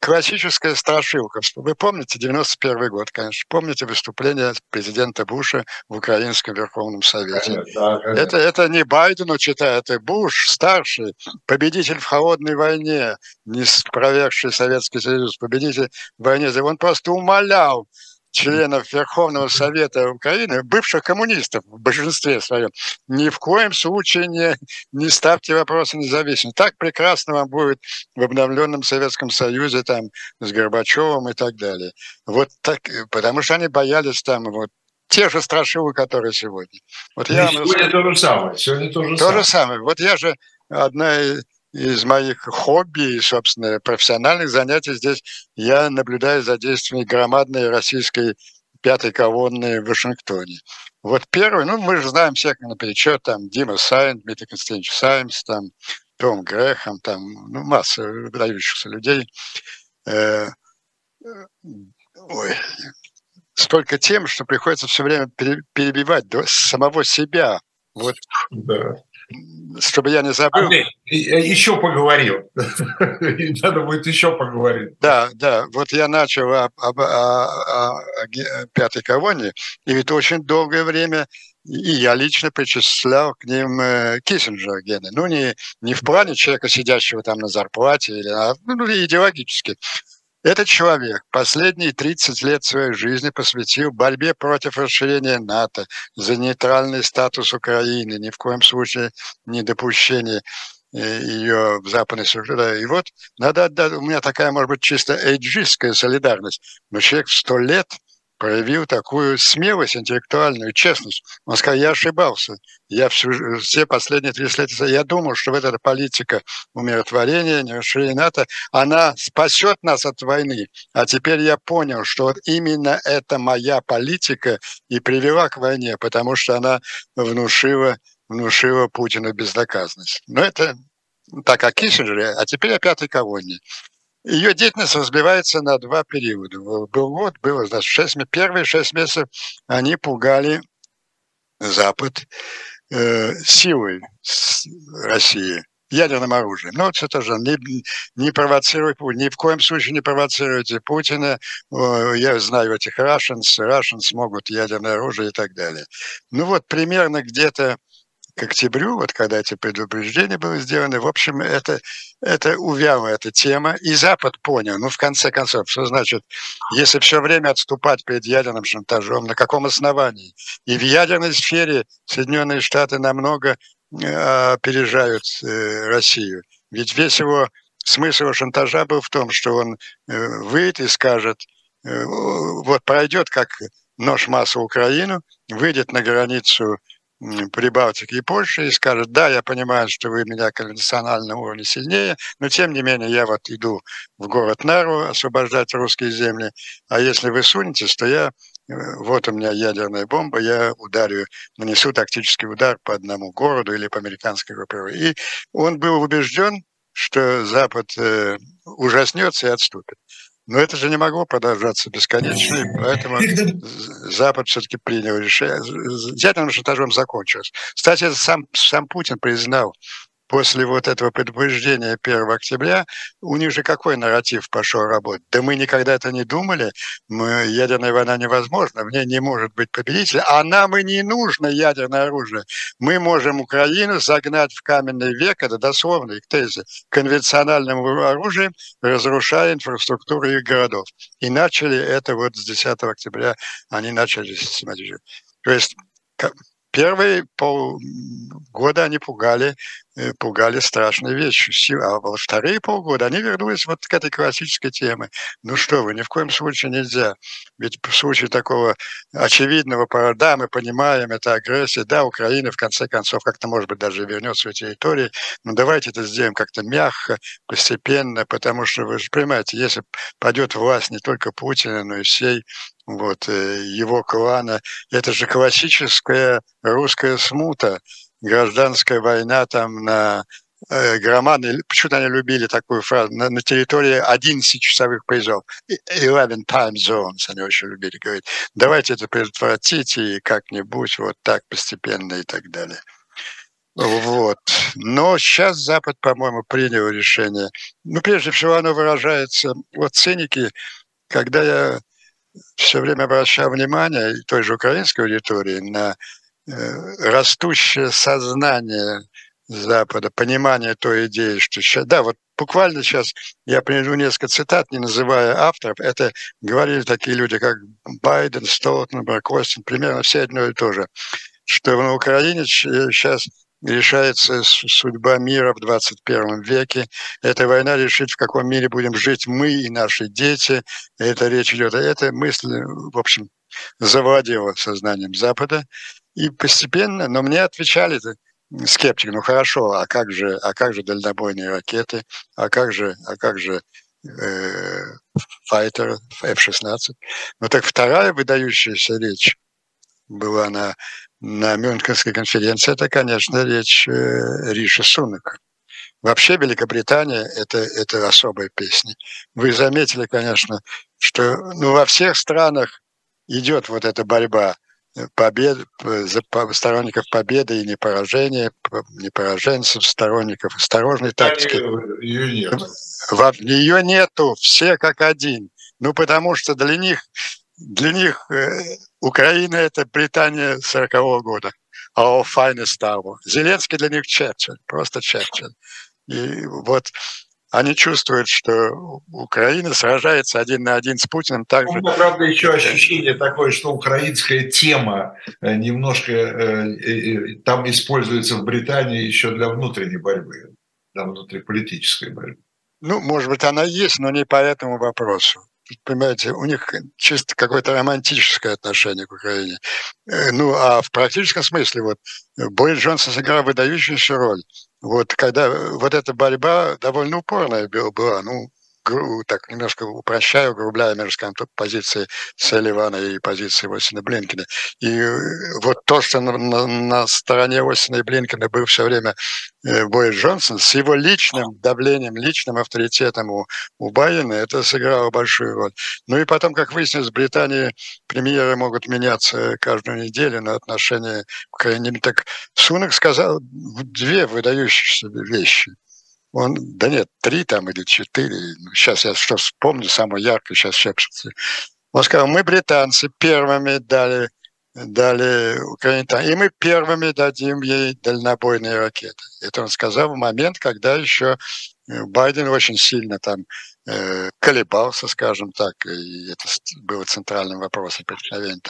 классическая страшилка. Вы помните 91 год, конечно. Помните выступление президента Буша в Украинском Верховном Совете? Конечно, конечно. Это, это не Байдену читает, это Буш, старший, победитель в холодной войне, не спровергший Советский Союз, победитель в войне. Он просто умолял членов Верховного Совета Украины, бывших коммунистов в большинстве своем, ни в коем случае не, не ставьте вопросы независимости. Так прекрасно вам будет в обновленном Советском Союзе там с Горбачевым и так далее. Вот так, потому что они боялись там вот те же страшилы, которые сегодня. Вот я сегодня то же самое. Сегодня то же то самое. же самое. Вот я же одна из моих хобби и, собственно, профессиональных занятий здесь я наблюдаю за действиями громадной российской пятой колонны в Вашингтоне. Вот первый, ну, мы же знаем всех наперечет, там, Дима Саймс, Дмитрий Константинович Саймс, там, Том Грэхем, там, ну, масса выдающихся людей. Э, ой, столько тем, что приходится все время перебивать самого себя. Вот да чтобы я не забыл. Андрей, еще поговорил. Надо будет еще поговорить. Да, да. Вот я начал об, об, о, о, пятой колонии, и ведь очень долгое время и я лично причислял к ним э, Киссинджера гены. Ну, не, не в плане человека, сидящего там на зарплате, или, а ну, идеологически. Этот человек последние 30 лет своей жизни посвятил борьбе против расширения НАТО, за нейтральный статус Украины, ни в коем случае не допущение э, ее в западной структуре. И вот надо отдать, у меня такая, может быть, чисто эйджистская солидарность, но человек в сто лет – проявил такую смелость интеллектуальную, честность. Он сказал, я ошибался. Я всю, все последние 30 лет, я думал, что вот эта политика умиротворения, нерушения НАТО, она спасет нас от войны. А теперь я понял, что вот именно эта моя политика и привела к войне, потому что она внушила, внушила Путину безнаказанность. Но это так, о Киссинджере, а теперь о пятой колонии. Ее деятельность разбивается на два периода. Был год, было, значит, шесть, первые шесть месяцев они пугали Запад э, силой России, ядерным оружием. Вот это же не, не провоцируйте, ни в коем случае не провоцируйте Путина. Я знаю этих Russians, Russians могут ядерное оружие и так далее. Ну вот примерно где-то к октябрю, вот когда эти предупреждения были сделаны, в общем, это, это увяла эта тема, и Запад понял, ну, в конце концов, что значит, если все время отступать перед ядерным шантажом, на каком основании? И в ядерной сфере Соединенные Штаты намного э, опережают э, Россию. Ведь весь его смысл шантажа был в том, что он э, выйдет и скажет, вот пройдет как нож масса Украину, выйдет на границу Прибалтики и Польши и скажет, да, я понимаю, что вы меня конвенциональном уровне сильнее, но тем не менее я вот иду в город Нару освобождать русские земли, а если вы сунетесь, то я э, вот у меня ядерная бомба, я ударю, нанесу тактический удар по одному городу или по американской группировке. И он был убежден, что Запад э, ужаснется и отступит. Но это же не могло продолжаться бесконечно, и поэтому Запад все-таки принял решение. Ядерным шантажом закончилось. Кстати, сам, сам Путин признал после вот этого предупреждения 1 октября, у них же какой нарратив пошел работать? Да мы никогда это не думали, мы, ядерная война невозможна, в ней не может быть победителя, а нам и не нужно ядерное оружие. Мы можем Украину загнать в каменный век, это дословно их тезы, конвенциональным оружием, разрушая инфраструктуру их городов. И начали это вот с 10 октября, они начали систематизировать. То есть первые полгода они пугали пугали страшные вещи. А во вторые полгода они вернулись вот к этой классической теме. Ну что вы, ни в коем случае нельзя. Ведь в случае такого очевидного да, мы понимаем, это агрессия, да, Украина в конце концов как-то, может быть, даже вернет свои территории, но давайте это сделаем как-то мягко, постепенно, потому что, вы же понимаете, если падет власть не только Путина, но и всей вот, э, его клана, это же классическая русская смута, гражданская война там на э, громадной, почему-то они любили такую фразу, на, на территории 11 часовых поясов, 11 time zones, они очень любили говорить, давайте это предотвратить и как-нибудь вот так постепенно и так далее. Вот. Но сейчас Запад, по-моему, принял решение. Ну, прежде всего, оно выражается... Вот циники, когда я все время обращал внимание той же украинской аудитории на растущее сознание Запада, понимание той идеи, что сейчас... Да, вот буквально сейчас я приведу несколько цитат, не называя авторов. Это говорили такие люди, как Байден, Столтенберг, Остин, примерно все одно и то же. Что на Украине сейчас решается судьба мира в 21 веке. Эта война решит, в каком мире будем жить мы и наши дети. Это речь идет. Это мысль, в общем, завладела сознанием Запада. И постепенно, но мне отвечали скептики, ну хорошо, а как же, а как же дальнобойные ракеты, а как же, а как же э, файтер F-16. Ну так вторая выдающаяся речь была на, на Мюнхенской конференции, это, конечно, речь э, Риши Сунака. Вообще Великобритания это, – это особая песня. Вы заметили, конечно, что ну, во всех странах идет вот эта борьба побед, сторонников победы и не поражения, не пораженцев, сторонников осторожной тактики. Ее нет. Ее нету, все как один. Ну, потому что для них, для них э, Украина – это Британия 40-го года. А finest hour. Зеленский для них Черчилль, просто Черчилль. И вот они чувствуют, что Украина сражается один на один с Путиным так же. Ну, правда, еще ощущение такое, что украинская тема э, немножко э, там используется в Британии еще для внутренней борьбы, для внутриполитической борьбы. Ну, может быть, она есть, но не по этому вопросу. Понимаете, у них чисто какое-то романтическое отношение к Украине. Э, ну, а в практическом смысле, вот, Борис Джонсон сыграл выдающуюся роль вот когда э, вот эта борьба довольно упорная была, ну, так немножко упрощаю, грубляя, между скажем, позиции Селивана и позиции Осина Блинкина. И э, вот то, что на, на, на стороне Осина и Блинкина был все время э, Борис Джонсон, с его личным давлением, личным авторитетом у, у Байдена, это сыграло большую роль. Ну и потом, как выяснилось, в Британии премьеры могут меняться каждую неделю на отношения к Украине. Так Сунок сказал две выдающиеся вещи – он, да нет, три там или четыре. Сейчас я что вспомню, самое яркое сейчас шепчется. Он сказал, мы, британцы, первыми дали дали Украине. И мы первыми дадим ей дальнобойные ракеты. Это он сказал в момент, когда еще э, Байден очень сильно там э, колебался, скажем так, и это было центральным вопросом преткновения.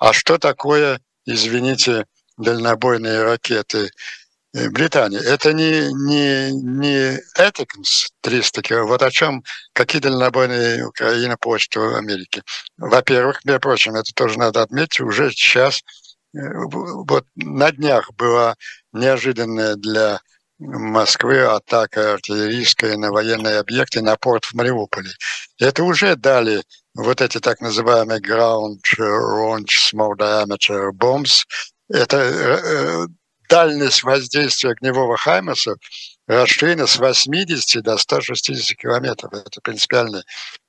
А что такое, извините, дальнобойные ракеты Британии. Это не, не, не Этикнс 300 километров. Вот о чем, какие дальнобойные Украина почту Америки. Во-первых, между прочим, это тоже надо отметить, уже сейчас, э, вот на днях была неожиданная для Москвы атака артиллерийская на военные объекты на порт в Мариуполе. Это уже дали вот эти так называемые ground launch small diameter bombs. Это э, дальность воздействия огневого Хаймерса расширена с 80 до 160 километров. Это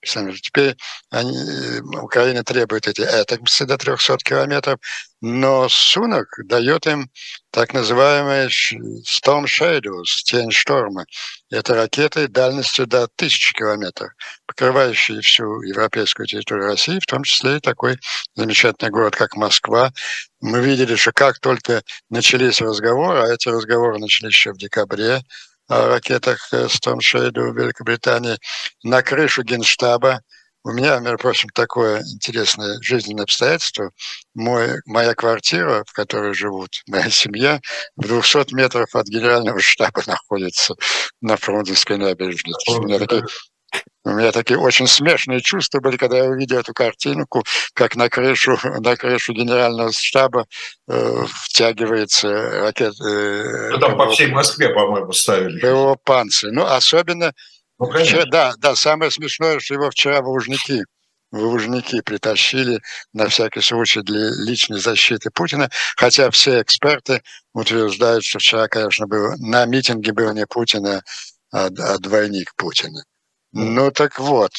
Теперь они, э, Украина требует эти этаксы до 300 километров, но Сунок дает им так называемые Storm Shadows, тень шторма. Это ракеты дальностью до 1000 километров, покрывающие всю европейскую территорию России, в том числе и такой замечательный город, как Москва. Мы видели, что как только начались разговоры, а эти разговоры начались еще в декабре, ракетах Storm Shadow в Великобритании, на крышу Генштаба у меня, между прочим, такое интересное жизненное обстоятельство. Мой, моя квартира, в которой живут моя семья, в 200 метров от генерального штаба находится на Фрунзенской набережной. У меня такие у меня такие очень смешные чувства были, когда я увидел эту картинку, как на крышу, на крышу генерального штаба э, втягивается ракет. Э, ну, там по всей Москве, по-моему, ставили. ПВО «Панцирь». Ну, особенно ну, вчера, да, да, самое смешное, что его вчера в Лужники, Лужники притащили на всякий случай для личной защиты Путина, хотя все эксперты утверждают, что вчера, конечно, был, на митинге был не Путина, а, а двойник Путина. Ну так вот,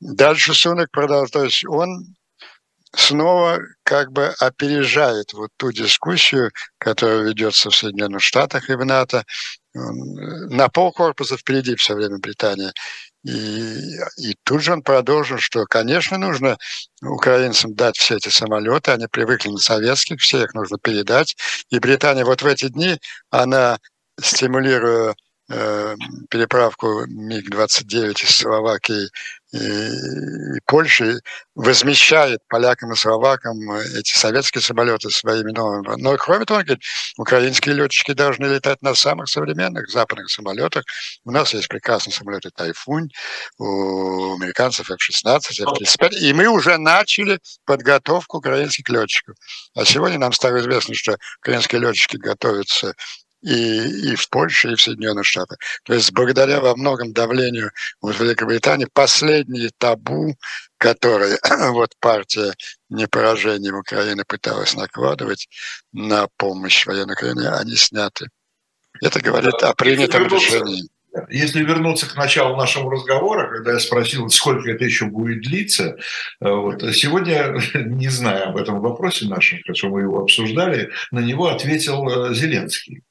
дальше Сунок продолжает, то есть он снова как бы опережает вот ту дискуссию, которая ведется в Соединенных Штатах и в НАТО, на полкорпуса впереди все время Британия. И, и тут же он продолжил, что, конечно, нужно украинцам дать все эти самолеты, они привыкли на советских, все их нужно передать. И Британия вот в эти дни, она стимулируя Э, переправку МиГ-29 из Словакии и Польши возмещает полякам и словакам эти советские самолеты своими новыми. Но кроме того, говорит, украинские летчики должны летать на самых современных западных самолетах. У нас есть прекрасные самолеты «Тайфунь», у американцев F-16, F-35, и мы уже начали подготовку украинских летчиков. А сегодня нам стало известно, что украинские летчики готовятся и, и в Польше, и в Соединенных Штатах. То есть благодаря во многом давлению вот Великобритании последние табу, которые вот партия непоражения Украины пыталась накладывать на помощь военной Украине, они сняты. Это говорит о принятом решении. Если вернуться к началу нашего разговора, когда я спросил, сколько это еще будет длиться, э, вот, сегодня, не зная об этом вопросе нашем, что мы его обсуждали, на него ответил э, Зеленский.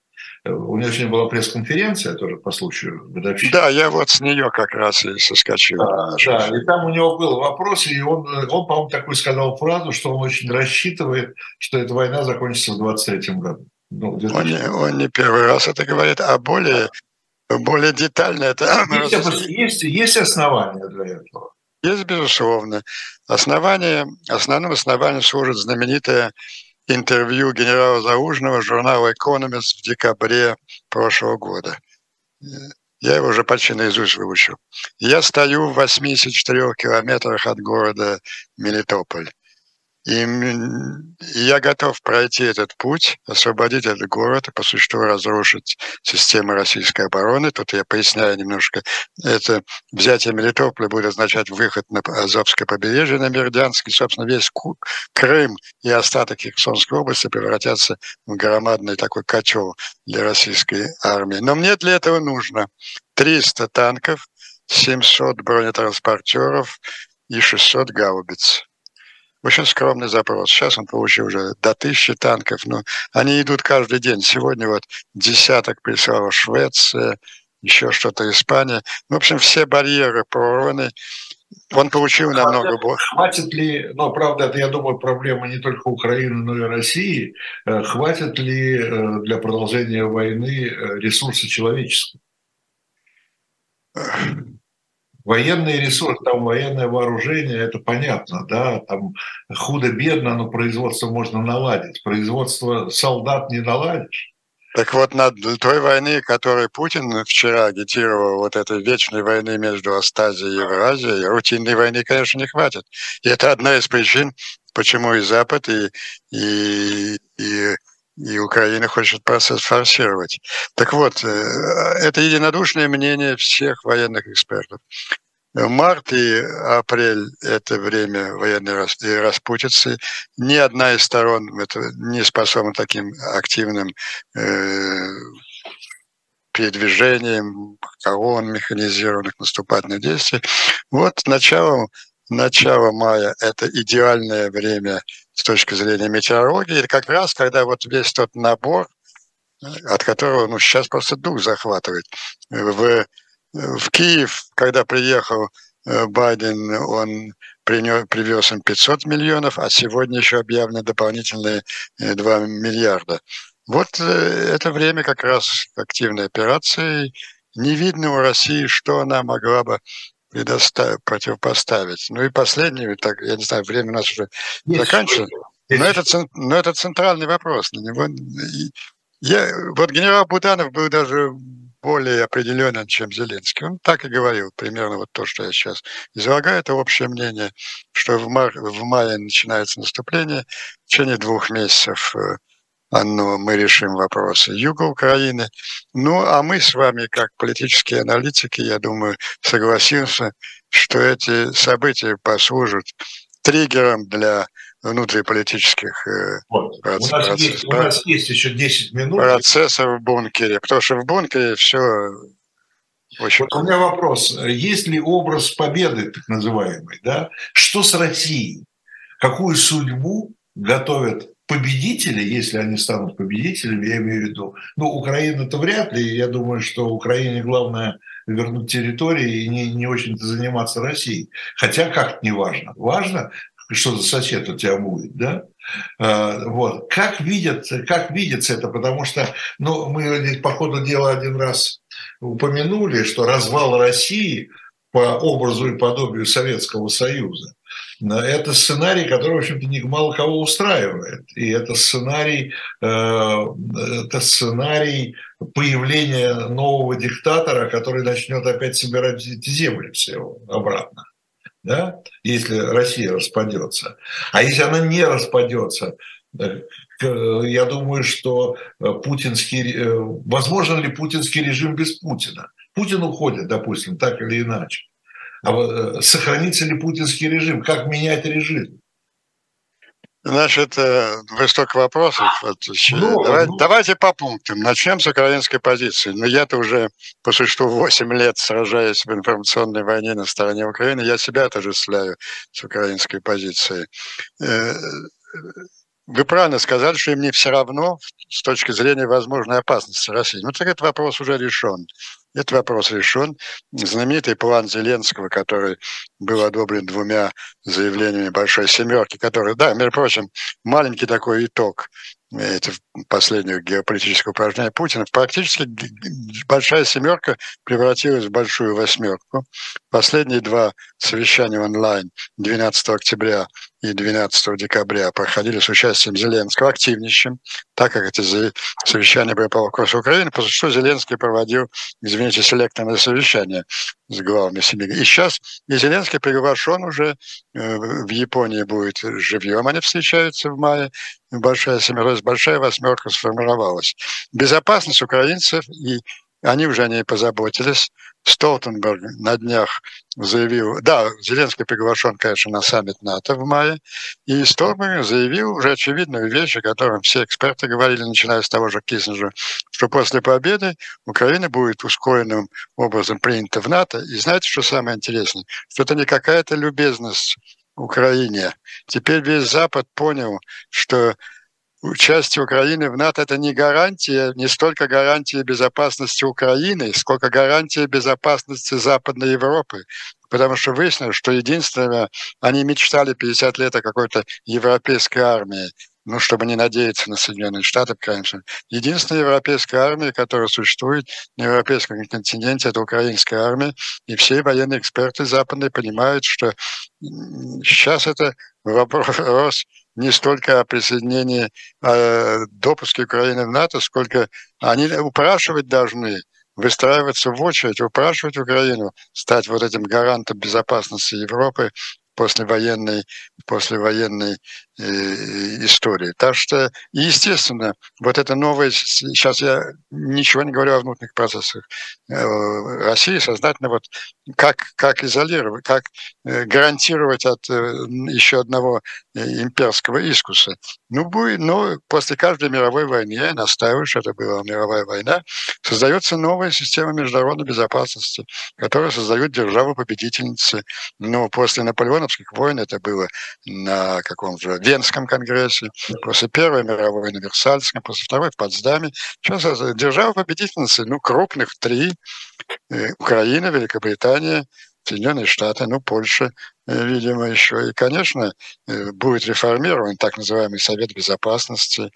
У него сегодня была пресс-конференция тоже по случаю годовщины. Да, я вот с нее как раз и соскочил. Да, да, и там у него был вопрос, и он, он по-моему, такой сказал фразу, что он очень рассчитывает, что эта война закончится в 23 году. Ну, он, не, он не первый раз это говорит, а более, более детально это... Есть, есть, есть основания для этого? Есть, безусловно. Основание, основным основанием служит знаменитая интервью генерала Заужного журнала «Экономист» в декабре прошлого года. Я его уже почти наизусть выучил. Я стою в 84 километрах от города Мелитополь. И я готов пройти этот путь, освободить этот город и по существу разрушить систему российской обороны. Тут я поясняю немножко. Это взятие Мелитополя будет означать выход на Азовское побережье, на Меридианский. Собственно, весь Крым и остаток Херсонской области превратятся в громадный такой котел для российской армии. Но мне для этого нужно 300 танков, 700 бронетранспортеров и 600 гаубиц. Очень скромный запрос. Сейчас он получил уже до тысячи танков. Но они идут каждый день. Сегодня вот десяток прислала Швеция, еще что-то Испания. В общем, все барьеры прорваны. он получил намного больше. Хватит ли, ну, правда, это, я думаю, проблема не только Украины, но и России, э, хватит ли э, для продолжения войны э, ресурсы человеческие? Военный ресурс, там военное вооружение, это понятно, да, там худо-бедно, но производство можно наладить. Производство солдат не наладишь. Так вот, над той войны, которую Путин вчера агитировал, вот этой вечной войны между Астазией и Евразией, рутинной войны, конечно, не хватит. И это одна из причин, почему и Запад, и, и, и, и Украина хочет процесс форсировать. Так вот, э, это единодушное мнение всех военных экспертов. Март и апрель – это время военной распутицы. Ни одна из сторон не способна таким активным э, передвижением колонн механизированных наступательных действий. Вот начало, начало мая – это идеальное время с точки зрения метеорологии. Это как раз, когда вот весь тот набор, от которого ну, сейчас просто дух захватывает. В в Киев, когда приехал э, Байден, он привез им 500 миллионов, а сегодня еще объявлены дополнительные 2 э, миллиарда. Вот э, это время как раз активной операции. Не видно у России, что она могла бы предоставить, противопоставить. Ну и последнее, так, я не знаю, время у нас уже Есть заканчивается. Но это, но это центральный вопрос. На него, я, вот генерал Буданов был даже более определенен, чем Зеленский. Он так и говорил, примерно вот то, что я сейчас излагаю, это общее мнение, что в, мар, в мае начинается наступление, в течение двух месяцев э, оно, мы решим вопросы юга Украины. Ну, а мы с вами, как политические аналитики, я думаю, согласимся, что эти события послужат триггером для внутриполитических э, вот. процессов. У нас, есть, у нас есть еще 10 минут. Процессов в бункере, потому что в бункере все очень... Вот у меня вопрос. Есть ли образ победы, так называемый, да? Что с Россией? Какую судьбу готовят победители, если они станут победителями, я имею в виду, ну, Украина-то вряд ли, я думаю, что Украине главное вернуть территории и не, не очень-то заниматься Россией. Хотя как не важно. Важно, что за сосед у тебя будет, да? А, вот. Как, видят, как видится это? Потому что ну, мы по ходу дела один раз упомянули, что развал России по образу и подобию Советского Союза это сценарий, который, в общем-то, не мало кого устраивает. И это сценарий, э, это сценарий появления нового диктатора, который начнет опять собирать эти земли все обратно да, если Россия распадется. А если она не распадется, э, я думаю, что путинский, э, возможно ли путинский режим без Путина? Путин уходит, допустим, так или иначе. А сохранится ли путинский режим? Как менять режим? Значит, вы столько вопросов. Ну, Давай, ну... Давайте по пунктам. Начнем с украинской позиции. Но ну, я-то уже по существу 8 лет сражаюсь в информационной войне на стороне Украины. Я себя отождествляю с украинской позицией. Э, вы правильно сказали, что им не все равно с точки зрения возможной опасности России. Ну, так этот вопрос уже решен. Этот вопрос решен. Знаменитый план Зеленского, который был одобрен двумя заявлениями Большой Семерки, который, да, между прочим, маленький такой итог это последнего геополитического упражнения Путина, практически большая семерка превратилась в большую восьмерку. Последние два совещания онлайн 12 октября и 12 декабря проходили с участием Зеленского активнейшим, так как эти совещания были по вопросу Украины, после чего Зеленский проводил, извините, селекторное совещание с главами семьи. И сейчас и Зеленский приглашен уже э, в Японии будет живьем, они встречаются в мае, большая семерка, большая восьмерка сформировалась. Безопасность украинцев и они уже о ней позаботились. Столтенберг на днях заявил, да, Зеленский приглашен, конечно, на саммит НАТО в мае, и Столтенберг заявил уже очевидную вещь, о которой все эксперты говорили, начиная с того же Киссинджера, что после победы Украина будет ускоренным образом принята в НАТО. И знаете, что самое интересное? Что это не какая-то любезность Украине. Теперь весь Запад понял, что участие Украины в НАТО – это не гарантия, не столько гарантия безопасности Украины, сколько гарантия безопасности Западной Европы. Потому что выяснилось, что единственное, они мечтали 50 лет о какой-то европейской армии ну, чтобы не надеяться на Соединенные Штаты, конечно. Единственная европейская армия, которая существует на европейском континенте, это украинская армия. И все военные эксперты западные понимают, что сейчас это вопрос не столько о присоединении, о допуске Украины в НАТО, сколько они упрашивать должны, выстраиваться в очередь, упрашивать Украину стать вот этим гарантом безопасности Европы послевоенной, послевоенной э, истории. Так что, естественно, вот это новое, сейчас я ничего не говорю о внутренних процессах э, России, сознательно вот как, как изолировать, как э, гарантировать от э, еще одного э, имперского искуса. Ну, будет, но после каждой мировой войны, я настаиваю, что это была мировая война, создается новая система международной безопасности, которая создает державы-победительницы. Ну, после Наполеоновских войн это было на каком же Венском конгрессе, после Первой мировой на Версальском, после Второй в Потсдаме. Сейчас державы-победительницы, ну, крупных три, Украина, Великобритания, Соединенные Штаты, ну, Польша, э, видимо, еще. И, конечно, э, будет реформирован так называемый Совет Безопасности.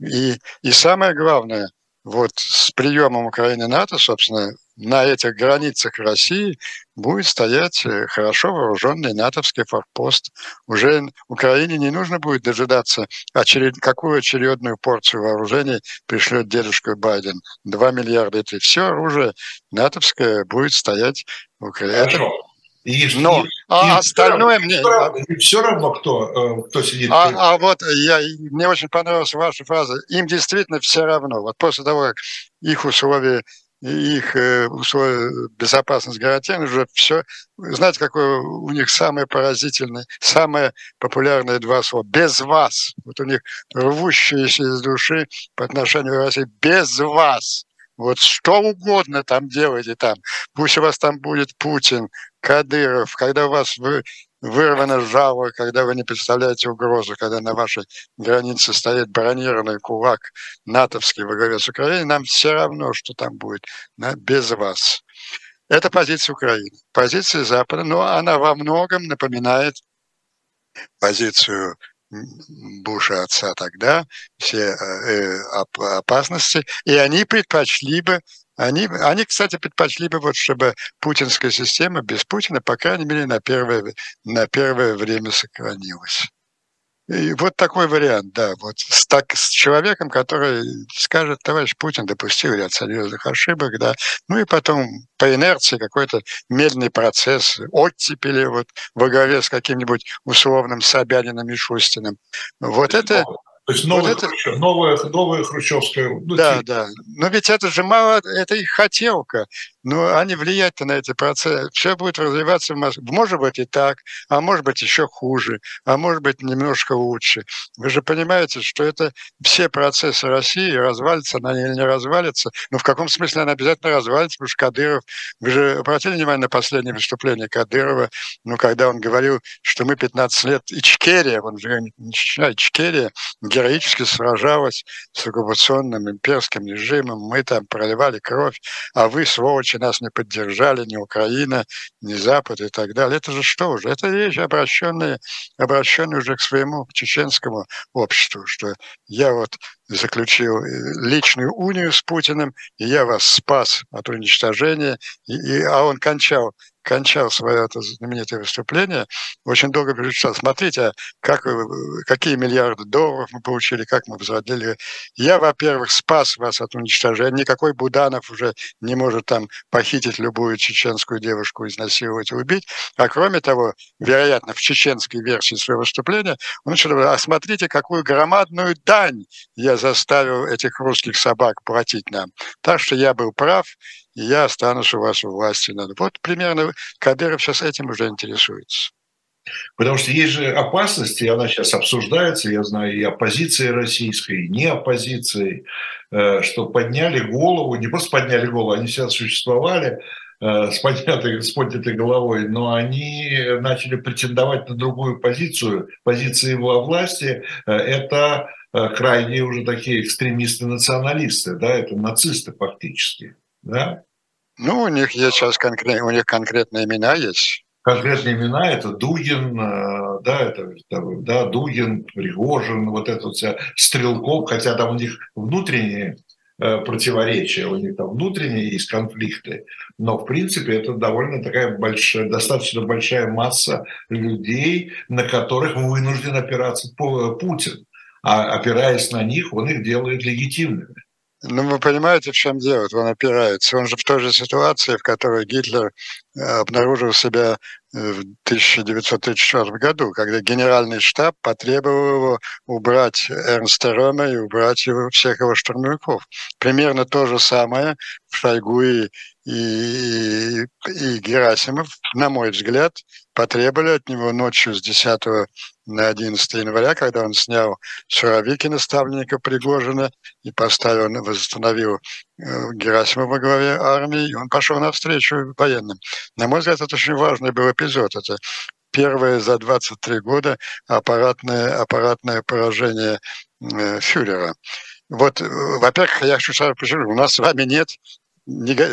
И, и самое главное, вот с приемом Украины НАТО, собственно, на этих границах России будет стоять э, хорошо вооруженный натовский форпост. Уже Украине не нужно будет дожидаться, очеред... какую очередную порцию вооружений пришлет дедушка Байден. 2 миллиарда это все оружие натовское будет стоять в Украине. Хорошо. И, Но, и, а и остальное мне... Все равно, все равно кто, э, кто сидит. А, а вот я, мне очень понравилась ваша фраза. Им действительно все равно. Вот после того, как их условия их э, условия безопасность гарантированы, уже все. Знаете, какое у них самое поразительное, самое популярное два слова? Без вас. Вот у них рвущиеся из души по отношению к России. Без вас. Вот что угодно там делайте там. Пусть у вас там будет Путин, Кадыров, когда у вас вырвано жало, когда вы не представляете угрозу, когда на вашей границе стоит бронированный кулак натовский во главе с Украиной, нам все равно, что там будет, да, без вас. Это позиция Украины. Позиция Запада, но она во многом напоминает позицию Буша отца тогда, все э, опасности, и они предпочли бы они, они, кстати, предпочли бы, вот, чтобы путинская система без Путина, по крайней мере, на первое, на первое время сохранилась. И вот такой вариант, да, вот с, так, с человеком, который скажет, товарищ Путин допустил ряд серьезных ошибок, да, ну и потом по инерции какой-то медленный процесс, оттепели вот во главе с каким-нибудь условным Собяниным и Шустиным. Вот это, то есть новая, вот это... новая, новая хрущевская... Ну, да, типа. да. Но ведь это же мало, это их хотелка. Но они влиять-то на эти процессы. Все будет развиваться в Москве. Может быть и так, а может быть еще хуже, а может быть немножко лучше. Вы же понимаете, что это все процессы России развалится, она или не развалится. Но в каком смысле она обязательно развалится, потому что Кадыров... Вы же обратили внимание на последнее выступление Кадырова, ну, когда он говорил, что мы 15 лет... Ичкерия, он же не Ичкерия, героически сражалась с оккупационным имперским режимом, мы там проливали кровь, а вы, сволочи, нас не поддержали, ни Украина, ни Запад и так далее. Это же что уже? Это вещи, обращенные, обращенные уже к своему к чеченскому обществу, что я вот заключил э, личную унию с Путиным, и я вас спас от уничтожения, и, и, а он кончал кончал свое это знаменитое выступление, очень долго перечислял, смотрите, как, э, какие миллиарды долларов мы получили, как мы возродили. Я, во-первых, спас вас от уничтожения. Никакой Буданов уже не может там похитить любую чеченскую девушку, изнасиловать и убить. А кроме того, вероятно, в чеченской версии своего выступления он начал говорить, а смотрите, какую громадную дань я заставил этих русских собак платить нам. Так что я был прав, и я останусь у вас у власти. Вот примерно Кадыров сейчас этим уже интересуется. Потому что есть же опасности, и она сейчас обсуждается, я знаю, и оппозицией российской, и не оппозицией, э, что подняли голову, не просто подняли голову, они всегда существовали, с поднятой, с поднятой головой, но они начали претендовать на другую позицию, позиции его власти. Э, это крайние уже такие экстремисты-националисты, да, это нацисты фактически, да? Ну, у них есть сейчас конкрет, у них конкретные имена есть конкретные имена, это Дугин, э, да, это, да, Дугин, Пригожин, вот это вся Стрелков, хотя там у них внутренние э, противоречия, у них там внутренние есть конфликты, но в принципе это довольно такая большая, достаточно большая масса людей, на которых вынужден опираться Путин. А опираясь на них, он их делает легитимными. Ну, вы понимаете, в чем дело? Он опирается. Он же в той же ситуации, в которой Гитлер э, обнаружил себя э, в 1934 году, когда генеральный штаб потребовал его убрать Эрнста Рома и убрать его, всех его штурмовиков. Примерно то же самое Шойгу и, и, и Герасимов, на мой взгляд, потребовали от него ночью с 10 на 11 января, когда он снял Суровикина, ставленника Пригожина, и поставил, восстановил э, Герасимова во главе армии, и он пошел навстречу военным. На мой взгляд, это очень важный был эпизод. Это первое за 23 года аппаратное, аппаратное поражение э, фюрера. Вот, э, во-первых, я хочу сразу у нас с вами нет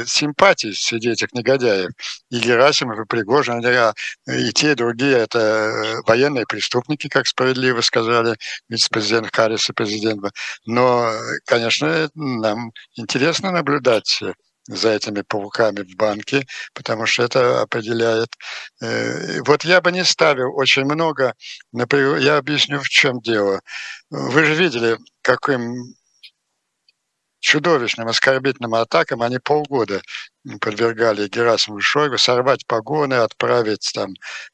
симпатий среди этих негодяев. И Герасимов, и Пригожин, и те, и другие – это э, военные преступники, как справедливо сказали вице-президент Харрис и президент. Но, конечно, нам интересно наблюдать за этими пауками в банке, потому что это определяет. Э, вот я бы не ставил очень много, например, я объясню, в чем дело. Вы же видели, каким чудовищным оскорбительным атакам они полгода подвергали Герасиму Шойгу сорвать погоны, отправить там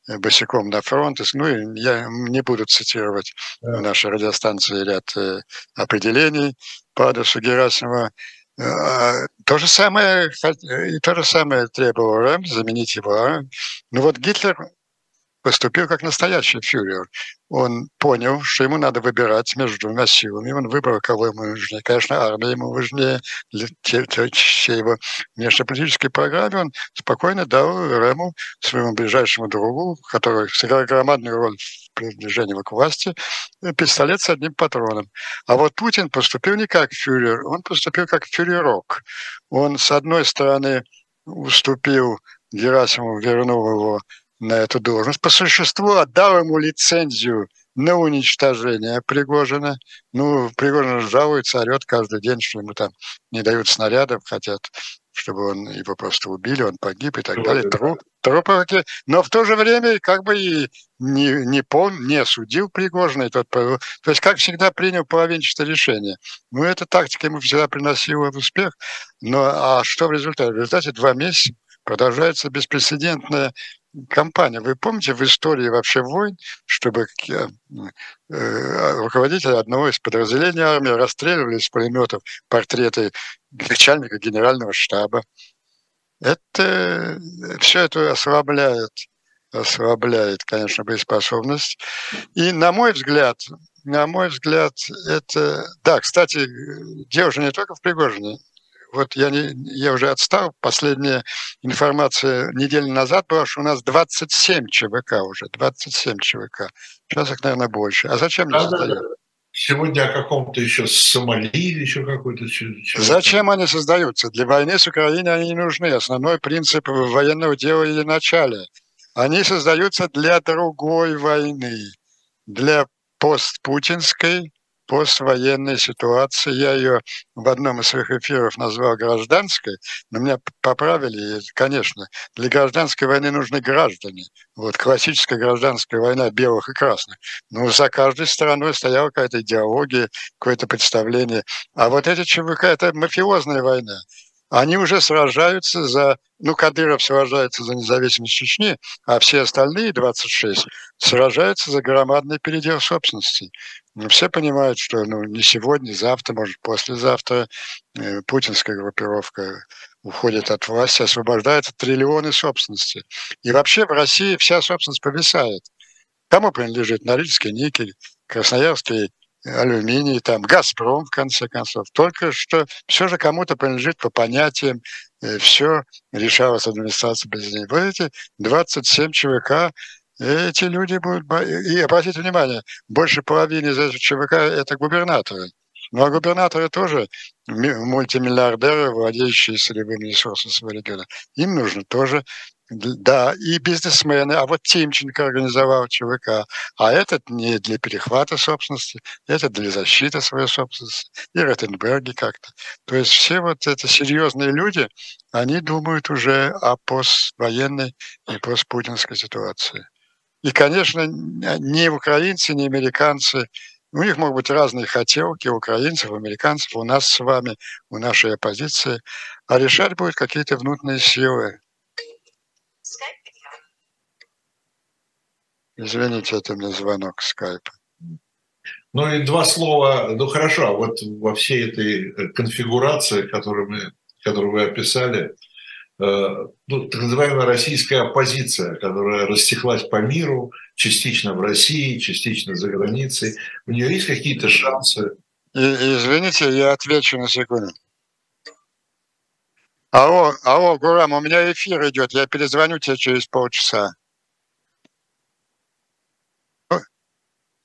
э, босиком на фронт. Ну, я не буду цитировать да. в нашей радиостанции ряд э, определений по адресу Герасимова. Э, а то же самое, и то же самое требовал Рэм, заменить его. А? Ну вот Гитлер поступил как настоящий фюрер. Он понял, что ему надо выбирать между двумя силами. Он выбрал, кого ему нужнее. Конечно, армия ему важнее, все его внешнеполитической программе он спокойно дал Рему, своему ближайшему другу, который сыграл громадную роль в приближении к власти, пистолет с одним патроном. А вот Путин поступил не как фюрер, он поступил как фюрерок. Он, с одной стороны, уступил Герасимову, вернул его на эту должность. По существу отдал ему лицензию на уничтожение Пригожина. Ну, Пригожин жалуется, орет каждый день, что ему там не дают снарядов, хотят, чтобы он его просто убили, он погиб и так ну, далее. Труп, трупы. Но в то же время как бы и не, не, пол, не судил Пригожина. И тот, то есть, как всегда, принял половинчатое решение. Ну, эта тактика ему всегда приносила успех. Но а что в результате? В результате два месяца продолжается беспрецедентная кампания. Вы помните в истории вообще войн, чтобы э, э, руководители одного из подразделений армии расстреливали из пулеметов портреты начальника генерального штаба? Это все это ослабляет, ослабляет, конечно, боеспособность. И на мой взгляд, на мой взгляд, это... Да, кстати, дело же не только в Пригожине вот я, не, я уже отстал, последняя информация неделю назад была, что у нас 27 ЧВК уже, 27 ЧВК. Сейчас их, наверное, больше. А зачем не создают? Сегодня о каком-то еще Сомали или еще какой-то... Зачем они создаются? Для войны с Украиной они не нужны. Основной принцип военного дела или начале. Они создаются для другой войны, для постпутинской поствоенной ситуации. Я ее в одном из своих эфиров назвал гражданской, но меня поправили, конечно, для гражданской войны нужны граждане. Вот классическая гражданская война белых и красных. Но за каждой стороной стояла какая-то идеология, какое-то представление. А вот эти ЧВК – это мафиозная война они уже сражаются за, ну, Кадыров сражается за независимость Чечни, а все остальные 26 сражаются за громадный передел собственности. Ну, все понимают, что ну, не сегодня, завтра, может, послезавтра э, путинская группировка уходит от власти, освобождается триллионы собственности. И вообще в России вся собственность повисает. Кому принадлежит Норильский никель, Красноярский алюминий, там «Газпром», в конце концов. Только что все же кому-то принадлежит по понятиям, э, все решалось администрацией президента. Вот эти 27 ЧВК, эти люди будут... И обратите внимание, больше половины из этих ЧВК – это губернаторы. Ну, а губернаторы тоже мультимиллиардеры, владеющие солевыми ресурсами своего региона. Им нужно тоже да, и бизнесмены, а вот Тимченко организовал ЧВК, а этот не для перехвата собственности, это для защиты своей собственности, и Ротенберги как-то. То есть все вот эти серьезные люди, они думают уже о поствоенной и постпутинской ситуации. И, конечно, ни украинцы, ни американцы у них могут быть разные хотелки украинцев, американцев, у нас с вами, у нашей оппозиции, а решать будут какие-то внутренние силы. Извините, это мне звонок скайпа. Ну и два слова, ну хорошо, а вот во всей этой э, конфигурации, которую, мы, которую вы описали, Э, ну, так называемая российская оппозиция, которая растеклась по миру, частично в России, частично за границей. У нее есть какие-то шансы? И, извините, я отвечу на секунду. Алло, алло, Гурам, у меня эфир идет, я перезвоню тебе через полчаса.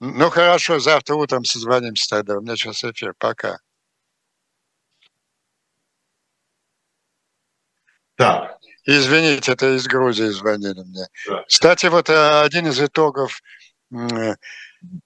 Ну хорошо, завтра утром созвонимся тогда, у меня сейчас эфир, пока. Так. Извините, это из Грузии звонили мне. Да. Кстати, вот э, один из итогов. Э,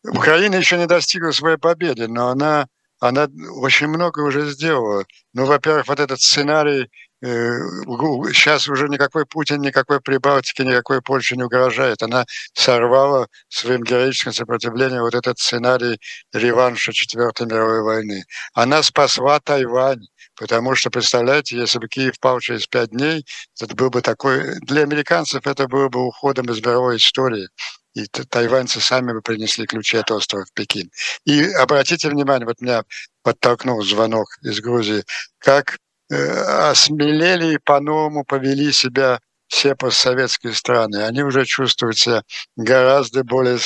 Украина еще не достигла своей победы, но она, она очень много уже сделала. Ну, во-первых, вот этот сценарий сейчас э, уже никакой Путин, никакой Прибалтики, никакой Польши не угрожает. Она сорвала своим героическим сопротивлением вот этот сценарий реванша Четвертой мировой войны. Она спасла Тайвань. Потому что, представляете, если бы Киев пал через пять дней, это был бы такой... Для американцев это было бы уходом из мировой истории. И тайваньцы сами бы принесли ключи от острова в Пекин. И обратите внимание, вот меня подтолкнул звонок из Грузии, как осмелели и по-новому повели себя все постсоветские страны. Они уже чувствуют себя гораздо более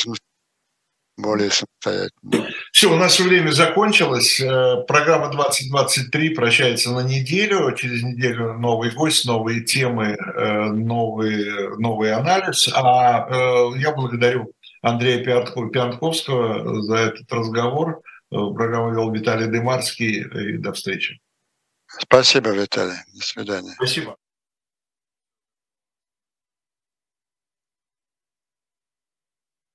более самостоятельно. Все, у нас время закончилось. Э, программа 2023 прощается на неделю. Через неделю новый гость, новые темы, э, новый, новый анализ. А э, я благодарю Андрея Пиантковского за этот разговор. Программу вел Виталий Дымарский. И до встречи. Спасибо, Виталий. До свидания. Спасибо.